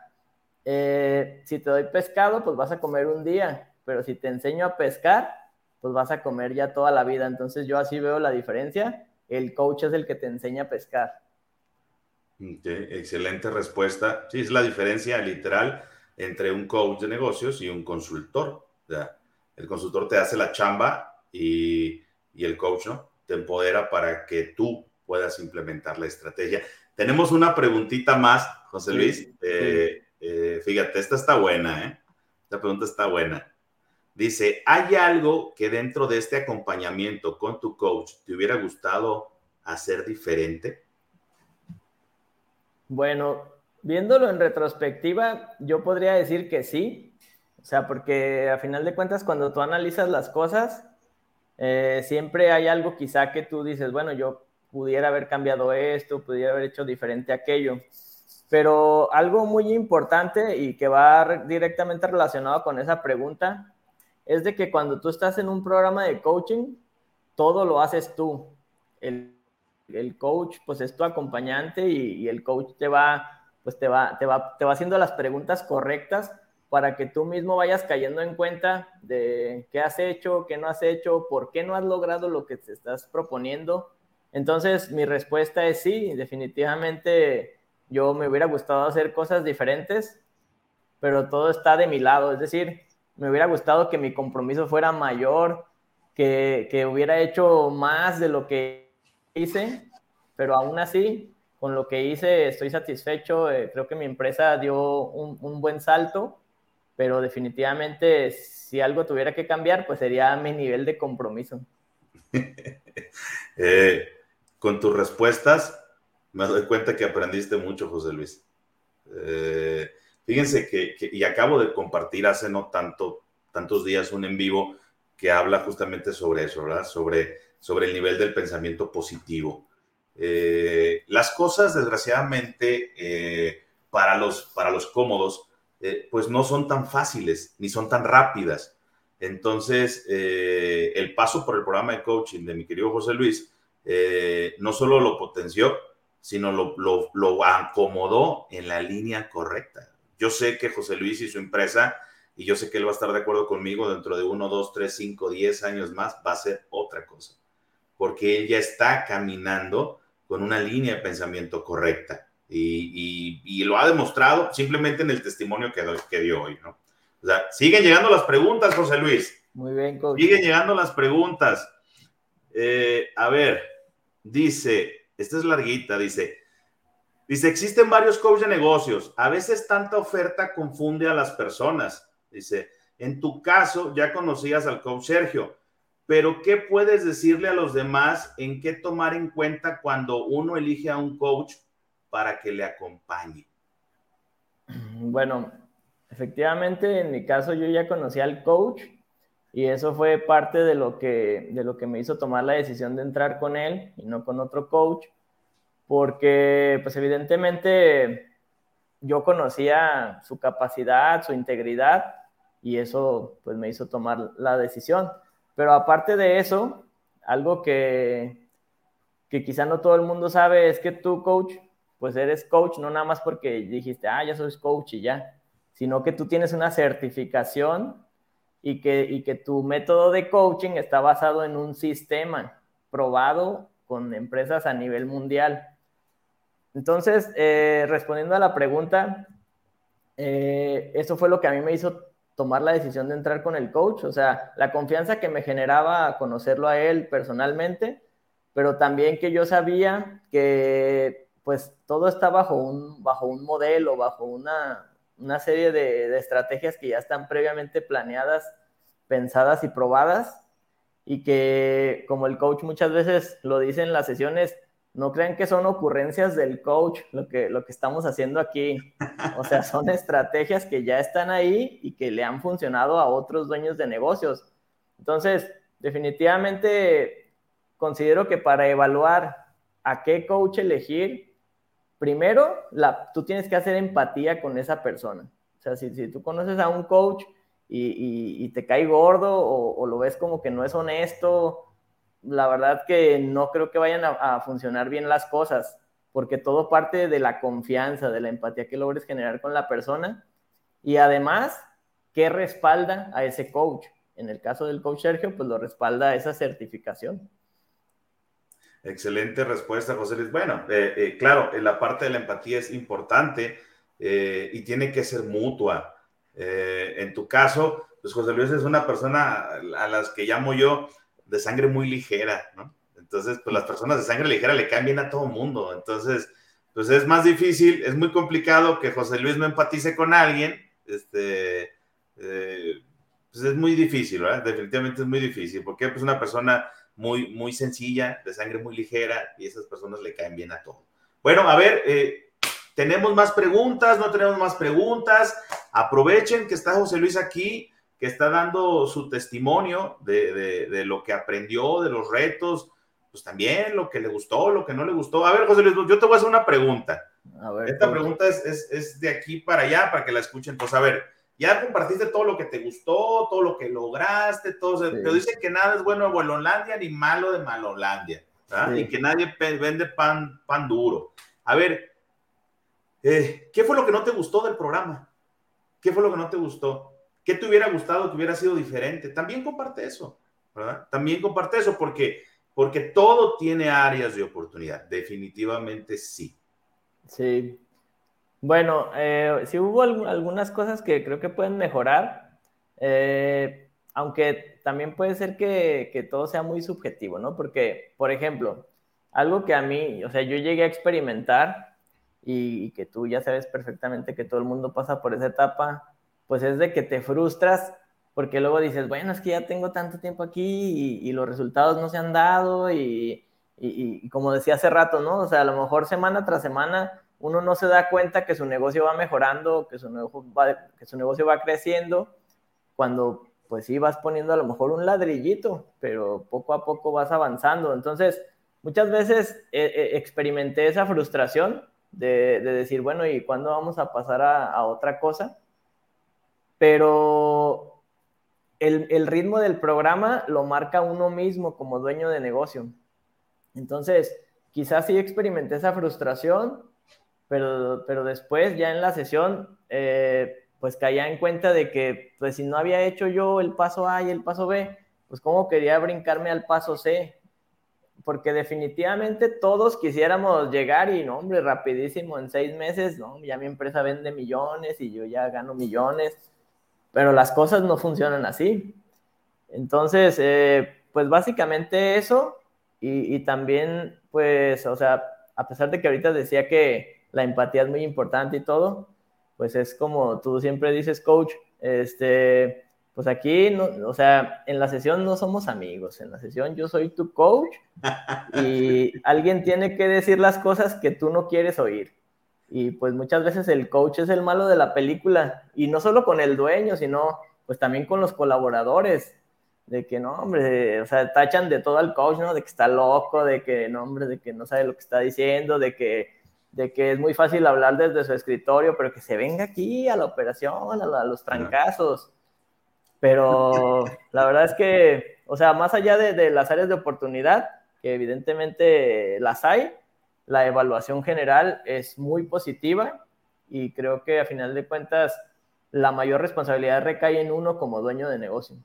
eh, si te doy pescado, pues vas a comer un día, pero si te enseño a pescar, pues vas a comer ya toda la vida. Entonces, yo así veo la diferencia. El coach es el que te enseña a pescar. excelente respuesta. Sí, es la diferencia literal entre un coach de negocios y un consultor. O sea, el consultor te hace la chamba y, y el coach, ¿no? Te empodera para que tú puedas implementar la estrategia. Tenemos una preguntita más, José Luis. Eh, eh, fíjate, esta está buena, ¿eh? Esta pregunta está buena. Dice, ¿hay algo que dentro de este acompañamiento con tu coach te hubiera gustado hacer diferente? Bueno, viéndolo en retrospectiva, yo podría decir que sí. O sea, porque a final de cuentas, cuando tú analizas las cosas, eh, siempre hay algo quizá que tú dices, bueno, yo pudiera haber cambiado esto, pudiera haber hecho diferente aquello. Pero algo muy importante y que va directamente relacionado con esa pregunta es de que cuando tú estás en un programa de coaching, todo lo haces tú. El, coach, pues es tu acompañante y, y, el coach te va, pues te va, te va, te va haciendo las preguntas correctas para que tú mismo vayas cayendo en cuenta de qué has hecho, qué no has hecho, por qué no has logrado lo que te estás proponiendo. Entonces, mi respuesta es sí, definitivamente yo me hubiera gustado hacer cosas diferentes, pero todo está de mi lado, es decir, me hubiera gustado que mi compromiso fuera mayor, que, que hubiera hecho más de lo que hice, pero aún así, con lo que hice, estoy satisfecho, eh, creo que mi empresa dio un, un buen salto pero definitivamente si algo tuviera que cambiar, pues sería mi nivel de compromiso. eh, con tus respuestas, me doy cuenta que aprendiste mucho, José Luis. Eh, fíjense que, y acabo de compartir hace no tanto, tantos días un en vivo que habla justamente sobre eso, ¿verdad? Sobre, sobre el nivel del pensamiento positivo. Eh, las cosas, desgraciadamente, eh, para, los, para los cómodos, eh, pues no son tan fáciles ni son tan rápidas. Entonces, el paso por el programa de coaching de mi querido José Luis no solo lo potenció, sino lo, lo, lo, acomodó en la línea correcta. Yo sé que José Luis y su empresa, y yo sé que él va a estar de acuerdo conmigo dentro de uno, dos, tres, cinco, diez años más, va a ser otra cosa, porque él ya está caminando con una línea de pensamiento correcta. Y, y, y, lo ha demostrado simplemente en el testimonio que, que dio hoy, ¿no? O sea, siguen llegando las preguntas, José Luis. Muy bien, coach. Siguen llegando las preguntas. Eh, a ver, dice, esta es larguita, dice, dice, existen varios coaches de negocios. A veces tanta oferta confunde a las personas. Dice, en tu caso ya conocías al coach Sergio, pero ¿qué puedes decirle a los demás en qué tomar en cuenta cuando uno elige a un coach para que le acompañe? Bueno, efectivamente, en mi caso yo ya conocí al coach y eso fue parte de lo que, de lo que me hizo tomar la decisión de entrar con él y no con otro coach, porque pues evidentemente yo conocía su capacidad, su integridad y eso pues me hizo tomar la decisión. Pero aparte de eso, algo que, que quizá no todo el mundo sabe es que tú, coach, pues eres coach, no nada más porque dijiste, ah, ya soy coach y ya, sino que tú tienes una certificación y que, y que tu método de coaching está basado en un sistema probado con empresas a nivel mundial. Entonces, eh, respondiendo a la pregunta, eh, eso fue lo que a mí me hizo tomar la decisión de entrar con el coach, o sea, la confianza que me generaba conocerlo a él personalmente, pero también que yo sabía que pues todo está bajo un, bajo un modelo, bajo una, una serie de, de, estrategias que ya están previamente planeadas, pensadas y probadas, y que como el coach muchas veces lo dice en las sesiones, no crean que son ocurrencias del coach lo que, lo que estamos haciendo aquí. O sea, son estrategias que ya están ahí y que le han funcionado a otros dueños de negocios. Entonces, definitivamente considero que para evaluar a qué coach elegir, primero, la, tú tienes que hacer empatía con esa persona. O sea, si, si tú conoces a un coach y, y, y te cae gordo o, o, lo ves como que no es honesto, la verdad que no creo que vayan a, funcionar bien las cosas, porque todo parte de la confianza, de la empatía que logres generar con la persona y además, ¿qué respalda a ese coach? En el caso del coach Sergio, pues lo respalda esa certificación. Excelente respuesta, José Luis. Bueno, eh, eh, claro, la parte de la empatía es importante eh, y tiene que ser mutua. Eh, en tu caso, pues José Luis es una persona a las que llamo yo de sangre muy ligera, ¿no? Entonces, pues las personas de sangre ligera le caen bien a todo mundo. Entonces, pues es más difícil, es muy complicado que José Luis no empatice con alguien. Este, pues es muy difícil, ¿verdad? Definitivamente es muy difícil, porque pues una persona muy, muy sencilla, de sangre muy ligera, y esas personas le caen bien a todo. Bueno, a ver, eh, ¿tenemos más preguntas? ¿No tenemos más preguntas? Aprovechen que está José Luis aquí, que está dando su testimonio de, de, lo que aprendió, de los retos, pues también lo que le gustó, lo que no le gustó. A ver, José Luis, yo te voy a hacer una pregunta. Esta pregunta es, es, es, de aquí para allá, para que la escuchen. Entonces, a ver, ya compartiste todo lo que te gustó, todo lo que lograste, todo, pero dicen que nada es bueno de Buelolandia ni malo de Malolandia, y que nadie vende pan, pan duro. A ver, eh, ¿qué fue lo que no te gustó del programa? ¿Qué fue lo que no te gustó? ¿Qué te hubiera gustado que hubiera sido diferente? También comparte eso, ¿verdad? También comparte eso porque, porque todo tiene áreas de oportunidad, definitivamente sí. Sí, bueno, eh, sí hubo algunas cosas que creo que pueden mejorar, eh, aunque también puede ser que, todo sea muy subjetivo, ¿no? Porque, por ejemplo, algo que a mí, o sea, yo llegué a experimentar y, que tú ya sabes perfectamente que todo el mundo pasa por esa etapa, pues es de que te frustras porque luego dices, bueno, es que ya tengo tanto tiempo aquí y, los resultados no se han dado y, como decía hace rato, ¿no? O sea, a lo mejor semana tras semana uno no se da cuenta que su negocio va mejorando, que su negocio va, que su negocio va creciendo, cuando pues sí vas poniendo a lo mejor un ladrillito, pero poco a poco vas avanzando. Entonces, muchas veces eh, eh, experimenté esa frustración de, decir, bueno, ¿y cuándo vamos a pasar a, otra cosa? Pero el, el, ritmo del programa lo marca uno mismo como dueño de negocio. Entonces, quizás sí experimenté esa frustración, pero, pero después ya en la sesión, eh, pues caía en cuenta de que, pues si no había hecho yo el paso A y el paso B, pues cómo quería brincarme al paso C, porque definitivamente todos quisiéramos llegar y, no, hombre, rapidísimo, en seis meses, no, ya mi empresa vende millones y yo ya gano millones, pero las cosas no funcionan así. Entonces, eh, pues básicamente eso y, y, también, pues, o sea, a pesar de que ahorita decía que la empatía es muy importante y todo, pues es como tú siempre dices, coach, este, pues aquí, no, o sea, en la sesión no somos amigos, en la sesión yo soy tu coach y alguien tiene que decir las cosas que tú no quieres oír. Y pues muchas veces el coach es el malo de la película y no solo con el dueño, sino pues también con los colaboradores. De que no, hombre, o sea, tachan de todo al coach, ¿no? De que está loco, de que no, hombre, de que no sabe lo que está diciendo, de que de que es muy fácil hablar desde su escritorio, pero que se venga aquí a la operación, a, los trancazos. Pero la verdad es que, o sea, más allá de, las áreas de oportunidad, que evidentemente las hay, la evaluación general es muy positiva y creo que a final de cuentas la mayor responsabilidad recae en uno como dueño de negocio.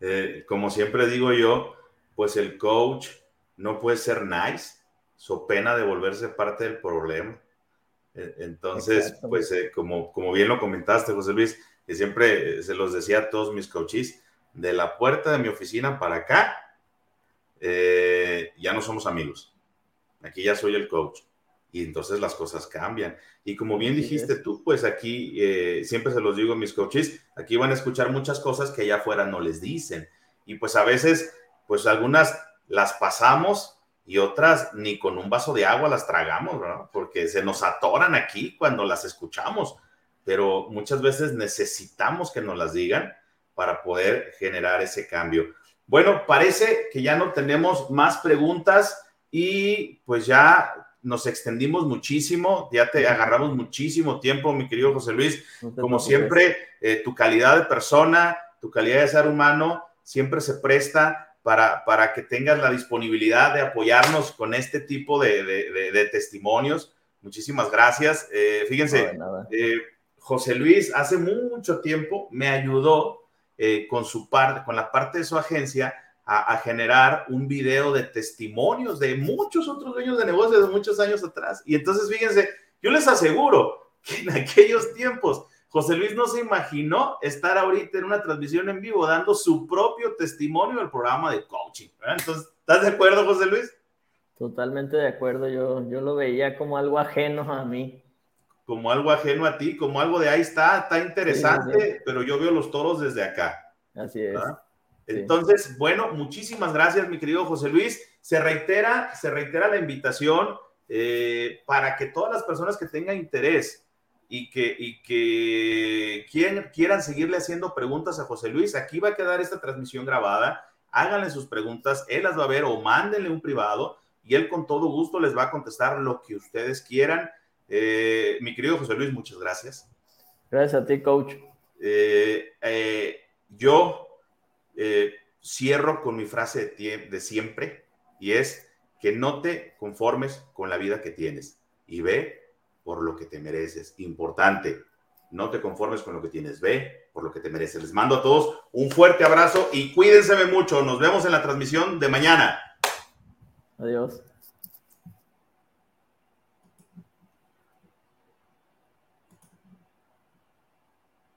Eh, como siempre digo yo, pues el coach no puede ser nice, so pena de volverse parte del problema. E, entonces, pues eh, como, como bien lo comentaste, José Luis, que siempre se los decía a todos mis coaches, de la puerta de mi oficina para acá, eh, ya no somos amigos. Aquí ya soy el coach. Y entonces las cosas cambian. Y como bien dijiste tú, pues aquí eh, siempre se los digo a mis coaches, aquí van a escuchar muchas cosas que allá afuera no les dicen. Y pues a veces, pues algunas las pasamos y otras ni con un vaso de agua las tragamos, ¿verdad? Porque se nos atoran aquí cuando las escuchamos, pero muchas veces necesitamos que nos las digan para poder generar ese cambio. Bueno, parece que ya no tenemos más preguntas y pues ya nos extendimos muchísimo, ya te agarramos muchísimo tiempo, mi querido José Luis. Como siempre, eh, tu calidad de persona, tu calidad de ser humano siempre se presta para, para que tengas la disponibilidad de apoyarnos con este tipo de, de, testimonios. Muchísimas gracias. Eh, fíjense, eh, José Luis hace mucho tiempo me ayudó eh, con, su parte, con la parte de su agencia a, a, generar un video de testimonios de muchos otros dueños de negocios de muchos años atrás. Y entonces, fíjense, yo les aseguro que en aquellos tiempos José Luis no se imaginó estar ahorita en una transmisión en vivo dando su propio testimonio del programa de coaching. Entonces, ¿estás de acuerdo, José Luis? Totalmente de acuerdo. Yo, yo lo veía como algo ajeno a mí. Como algo ajeno a ti, como algo de ahí está, está interesante, pero yo veo los toros desde acá. Así es. Entonces, bueno, muchísimas gracias, mi querido José Luis. Se reitera, se reitera la invitación eh, para que todas las personas que tengan interés y que, y que quieran, quieran seguirle haciendo preguntas a José Luis, aquí va a quedar esta transmisión grabada. Háganle sus preguntas, él las va a ver o mándenle un privado y él con todo gusto les va a contestar lo que ustedes quieran. Eh, mi querido José Luis, muchas gracias. Gracias a ti, coach. Eh, eh, cierro con mi frase de siempre y es que no te conformes con la vida que tienes y ve por lo que te mereces. Importante, no te conformes con lo que tienes, ve por lo que te mereces. Les mando a todos un fuerte abrazo y cuídense mucho. Nos vemos en la transmisión de mañana. Adiós.